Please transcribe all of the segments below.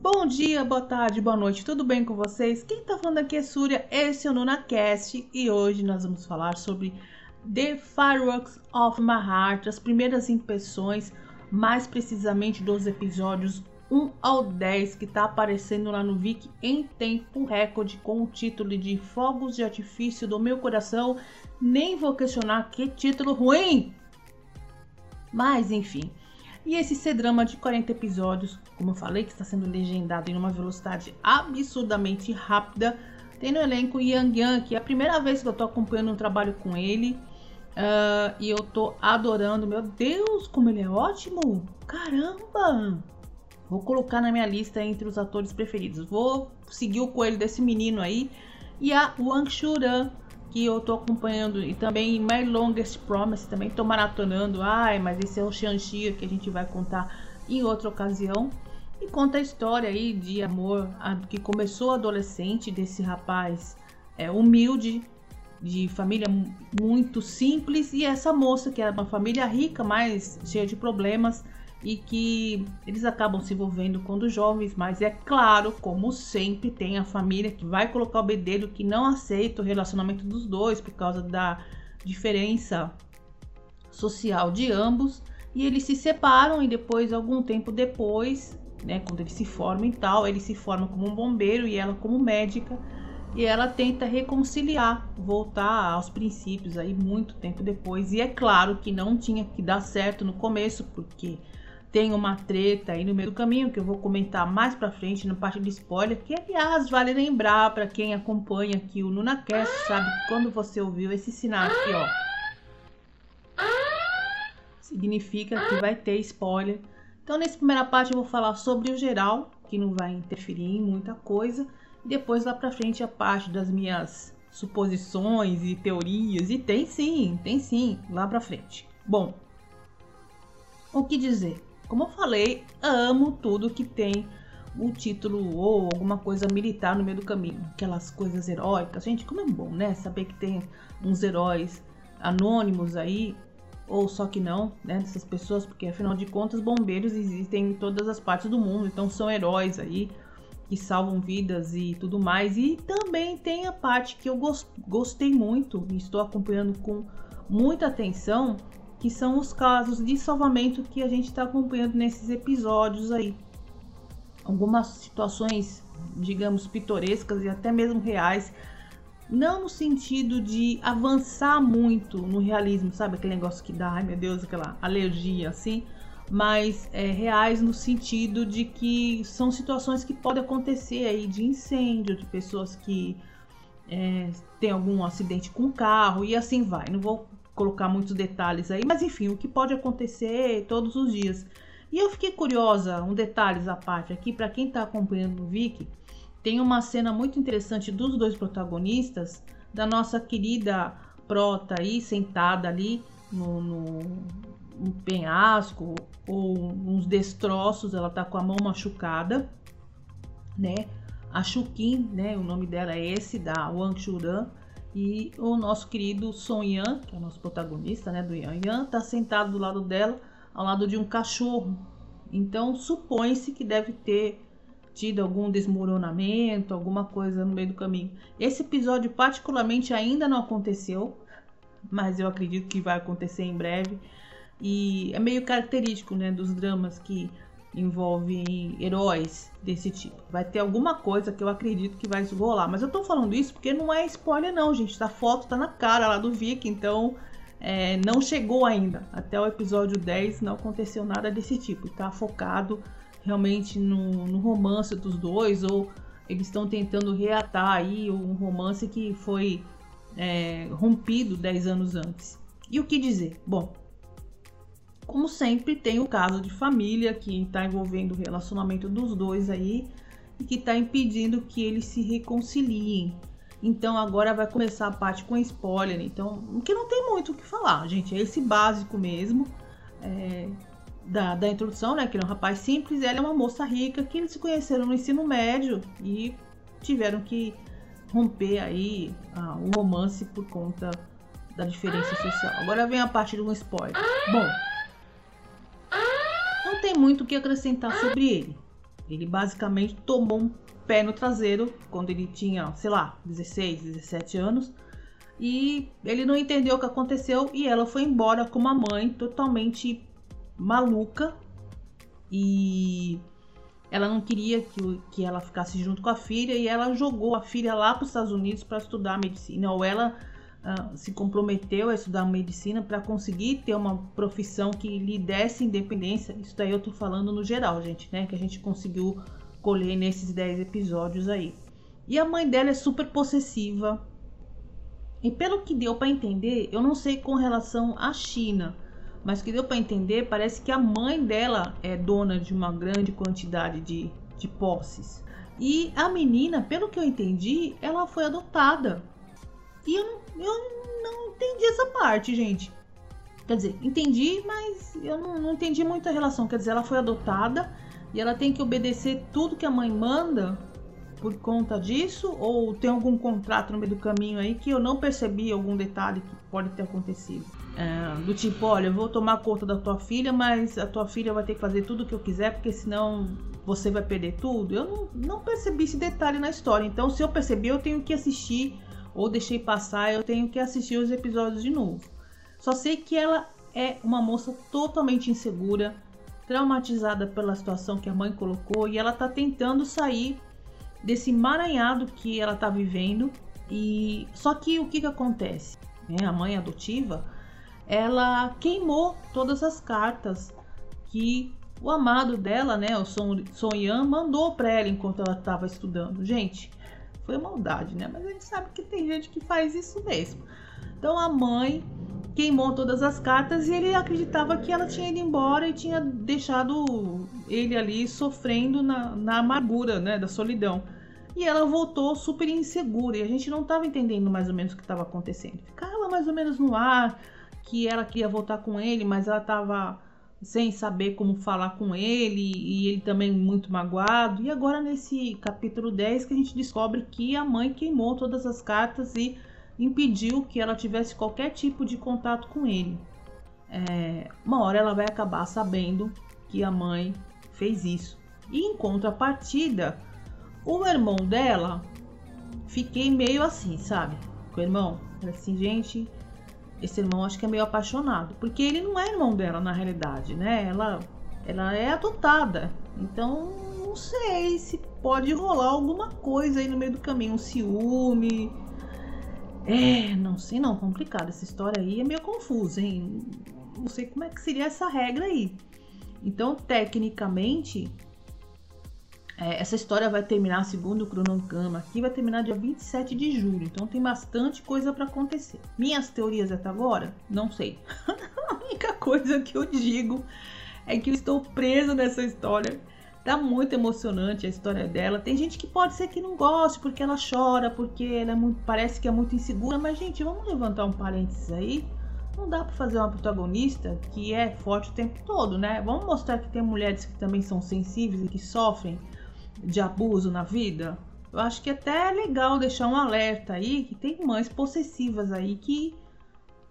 Bom dia, boa tarde, boa noite, tudo bem com vocês? Quem tá falando aqui é Súria, esse é o NunaCast e hoje nós vamos falar sobre The Fireworks of My Heart, as primeiras impressões, mais precisamente dos episódios 1 ao 10 que tá aparecendo lá no Viki em tempo recorde com o título de Fogos de Artifício do Meu Coração. Nem vou questionar que título ruim! Mas enfim. E esse C-drama de 40 episódios, como eu falei, que está sendo legendado em uma velocidade absurdamente rápida. Tem no elenco Yang Yang, que é a primeira vez que eu tô acompanhando um trabalho com ele. Uh, e eu tô adorando. Meu Deus, como ele é ótimo! Caramba! Vou colocar na minha lista entre os atores preferidos. Vou seguir o coelho desse menino aí. E a Wang Shuran, que eu tô acompanhando. E também My Longest Promise, também tô maratonando. Ai, mas esse é o Shang-Chi que a gente vai contar em outra ocasião. E conta a história aí de amor a, que começou adolescente desse rapaz é, humilde, de família muito simples. E essa moça que é uma família rica, mas cheia de problemas e que eles acabam se envolvendo quando jovens, mas é claro, como sempre, tem a família que vai colocar o bedelho que não aceita o relacionamento dos dois por causa da diferença social de ambos. E eles se separam e depois algum tempo depois, né, quando eles se formam e tal, ele se forma como um bombeiro e ela como médica. E ela tenta reconciliar, voltar aos princípios aí muito tempo depois. E é claro que não tinha que dar certo no começo porque tem uma treta aí no meio do caminho que eu vou comentar mais pra frente na parte de spoiler, que aliás vale lembrar para quem acompanha aqui o NunaCast, sabe que quando você ouviu esse sinal aqui, ó, significa que vai ter spoiler. Então nessa primeira parte eu vou falar sobre o geral, que não vai interferir em muita coisa, e depois lá pra frente a parte das minhas suposições e teorias, e tem sim, tem sim, lá pra frente. Bom, o que dizer? Como eu falei, amo tudo que tem o título ou alguma coisa militar no meio do caminho. Aquelas coisas heróicas. Gente, como é bom, né? Saber que tem uns heróis anônimos aí, ou só que não, né? Dessas pessoas, porque afinal de contas, bombeiros existem em todas as partes do mundo, então são heróis aí que salvam vidas e tudo mais. E também tem a parte que eu gostei muito e estou acompanhando com muita atenção, que são os casos de salvamento que a gente está acompanhando nesses episódios aí. Algumas situações, digamos, pitorescas e até mesmo reais, não no sentido de avançar muito no realismo, sabe? Aquele negócio que dá, ai meu Deus, aquela alergia assim, mas é, reais no sentido de que são situações que podem acontecer aí de incêndio, de pessoas que é, têm algum acidente com carro e assim vai. Não vou colocar muitos detalhes aí, mas enfim, o que pode acontecer todos os dias. E eu fiquei curiosa, um detalhes à parte aqui, para quem está acompanhando no Viki, tem uma cena muito interessante dos dois protagonistas, da nossa querida Prota aí, sentada ali no, no um penhasco ou uns destroços, ela tá com a mão machucada, né? A Shukin, né? O nome dela é esse, da Wang Churan e o nosso querido Son Yan, que é o nosso protagonista, né, do Yan Yan, tá sentado do lado dela, ao lado de um cachorro. Então supõe-se que deve ter tido algum desmoronamento, alguma coisa no meio do caminho. Esse episódio particularmente ainda não aconteceu, mas eu acredito que vai acontecer em breve. E é meio característico, né, dos dramas que envolve heróis desse tipo. Vai ter alguma coisa que eu acredito que vai rolar. Mas eu tô falando isso porque não é spoiler, não, gente. A foto tá na cara lá do Vic, então é, não chegou ainda. Até o episódio 10 não aconteceu nada desse tipo. Tá focado realmente no, no romance dos dois, ou eles estão tentando reatar aí um romance que foi é, rompido 10 anos antes. E o que dizer? Bom, como sempre, tem o caso de família que está envolvendo o relacionamento dos dois aí e que está impedindo que eles se reconciliem. Então agora vai começar a parte com spoiler. Então, que não tem muito o que falar, gente. É esse básico mesmo é, da, da introdução, né? Que é um rapaz simples, ela é uma moça rica que eles se conheceram no ensino médio e tiveram que romper aí ah, o romance por conta da diferença social. Agora vem a parte um spoiler. Bom, muito o que acrescentar sobre ele. Ele basicamente tomou um pé no traseiro quando ele tinha, sei lá, 16, 17 anos. E ele não entendeu o que aconteceu e ela foi embora com uma mãe totalmente maluca. E ela não queria que, que ela ficasse junto com a filha e ela jogou a filha lá para os Estados Unidos para estudar medicina. Ou ela uh, se comprometeu a estudar medicina para conseguir ter uma profissão que lhe desse independência. Isso daí eu tô falando no geral, gente, né? Que a gente conseguiu colher nesses 10 episódios aí. E a mãe dela é super possessiva. E pelo que deu para entender, eu não sei com relação à China, mas que deu para entender, parece que a mãe dela é dona de uma grande quantidade de, de posses. E a menina, pelo que eu entendi, ela foi adotada. E eu, eu não entendi essa parte, gente. Quer dizer, entendi, mas eu não, não entendi muito a relação. Quer dizer, ela foi adotada e ela tem que obedecer tudo que a mãe manda por conta disso? Ou tem algum contrato no meio do caminho aí que eu não percebi algum detalhe que pode ter acontecido? É, do tipo, olha, eu vou tomar conta da tua filha, mas a tua filha vai ter que fazer tudo o que eu quiser, porque senão você vai perder tudo. Eu não, não percebi esse detalhe na história. Então, se eu percebi, eu tenho que assistir, ou deixei passar, eu tenho que assistir os episódios de novo. Só sei que ela é uma moça totalmente insegura, traumatizada pela situação que a mãe colocou e ela tá tentando sair desse emaranhado que ela tá vivendo. E só que o que que acontece? É, a mãe adotiva, ela queimou todas as cartas que o amado dela, né, o Son, Son Yan, mandou para ela enquanto ela estava estudando. Gente, foi maldade, né? Mas a gente sabe que tem gente que faz isso mesmo. Então a mãe queimou todas as cartas e ele acreditava que ela tinha ido embora e tinha deixado ele ali sofrendo na, na amargura, né, da solidão. E ela voltou super insegura e a gente não estava entendendo mais ou menos o que estava acontecendo. Ficava mais ou menos no ar que ela queria voltar com ele, mas ela estava sem saber como falar com ele e ele também muito magoado. E agora nesse capítulo 10 que a gente descobre que a mãe queimou todas as cartas e impediu que ela tivesse qualquer tipo de contato com ele. É, uma hora ela vai acabar sabendo que a mãe fez isso. E em contrapartida, o irmão dela, fiquei meio assim, sabe? Com o irmão, assim, gente, esse irmão acho que é meio apaixonado, porque ele não é irmão dela na realidade, né? Ela, ela é adotada, então não sei se pode rolar alguma coisa aí no meio do caminho, um ciúme é, não sei não, complicado. Essa história aí é meio confusa, hein? Não sei como é que seria essa regra aí. Então, tecnicamente, é, essa história vai terminar, segundo o cronograma aqui, vai terminar dia 27 de julho. Então tem bastante coisa para acontecer. Minhas teorias até agora? Não sei. A única coisa que eu digo é que eu estou preso nessa história Tá muito emocionante a história dela. Tem gente que pode ser que não goste porque ela chora, porque ela é muito, parece que é muito insegura, mas gente, vamos levantar um parênteses aí. Não dá para fazer uma protagonista que é forte o tempo todo, né? Vamos mostrar que tem mulheres que também são sensíveis e que sofrem de abuso na vida. Eu acho que até é legal deixar um alerta aí que tem mães possessivas aí que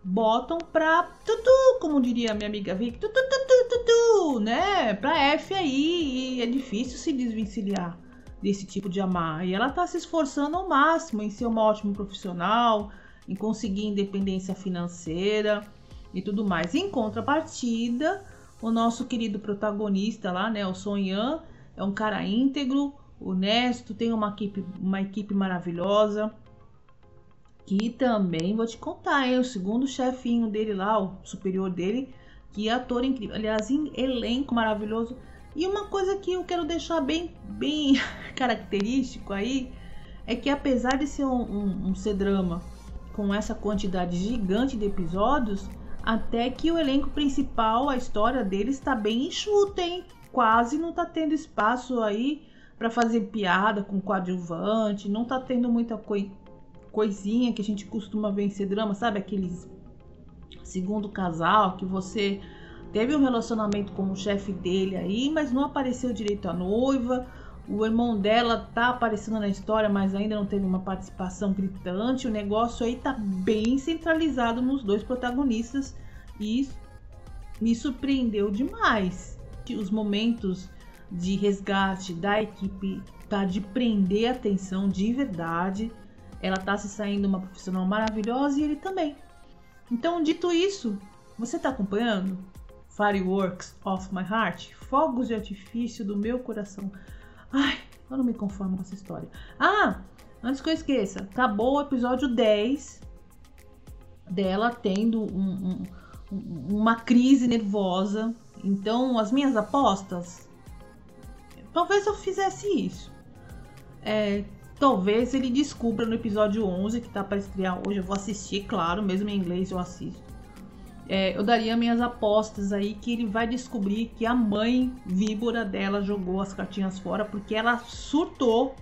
botam pra tutu, como diria minha amiga Vic, tutu, tutu, tutu, né? Pra F aí, e é difícil se desvencilhar desse tipo de amar. E ela tá se esforçando ao máximo em ser uma ótima profissional, em conseguir independência financeira e tudo mais. Em contrapartida, o nosso querido protagonista lá, né, o Sonhan, é um cara íntegro, honesto, tem uma equipe, uma equipe maravilhosa que também vou te contar, hein? O segundo chefinho dele lá, o superior dele, que é ator incrível. Aliás, elenco maravilhoso. E uma coisa que eu quero deixar bem, bem característico aí é que apesar de ser um, um, um C-drama com essa quantidade gigante de episódios, até que o elenco principal, a história dele está bem enxuta, hein? Quase não tá tendo espaço aí para fazer piada com coadjuvante, não tá tendo muita coisa coisinha que a gente costuma ver em ser drama, sabe? Aqueles segundo casal que você teve um relacionamento com o chefe dele aí, mas não apareceu direito a noiva, O irmão dela tá aparecendo na história, mas ainda não teve uma participação gritante. O negócio aí tá bem centralizado nos dois protagonistas e me surpreendeu demais os momentos de resgate da equipe tá de prender a atenção de verdade. Ela tá se saindo uma profissional maravilhosa e ele também. Então, dito isso, você tá acompanhando? Fireworks of my heart, fogos de artifício do meu coração. Ai, eu não me conformo com essa história. Ah, antes que eu esqueça, acabou o episódio 10 dela tendo um, um, uma crise nervosa. Então, as minhas apostas. Talvez eu fizesse isso. É, talvez ele descubra no episódio 11, que tá para estrear hoje. Eu vou assistir, claro, mesmo em inglês eu assisto. É, eu daria minhas apostas aí que ele vai descobrir que a mãe víbora dela jogou as cartinhas fora porque ela surtou,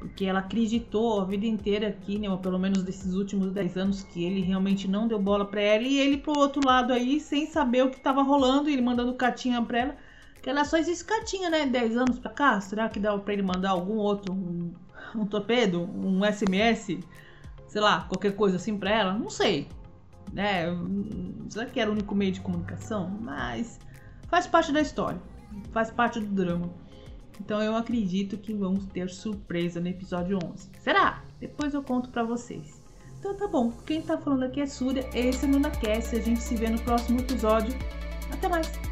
porque ela acreditou a vida inteira aqui, né, pelo menos desses últimos 10 anos, que ele realmente não deu bola para ela e ele pro outro lado aí, sem saber o que tava rolando, ele mandando cartinha pra ela, que ela só existe cartinha, né, 10 anos pra cá, será que dá pra ele mandar algum outro, um, um torpedo, um SMS, sei lá, qualquer coisa assim pra ela? Não sei, né? Será que era o único meio de comunicação? Mas faz parte da história, faz parte do drama. Então eu acredito que vamos ter surpresa no episódio 11. Será? Depois eu conto para vocês. Então tá bom, quem tá falando aqui é Súria, esse é o NunaCast, a gente se vê no próximo episódio. Até mais!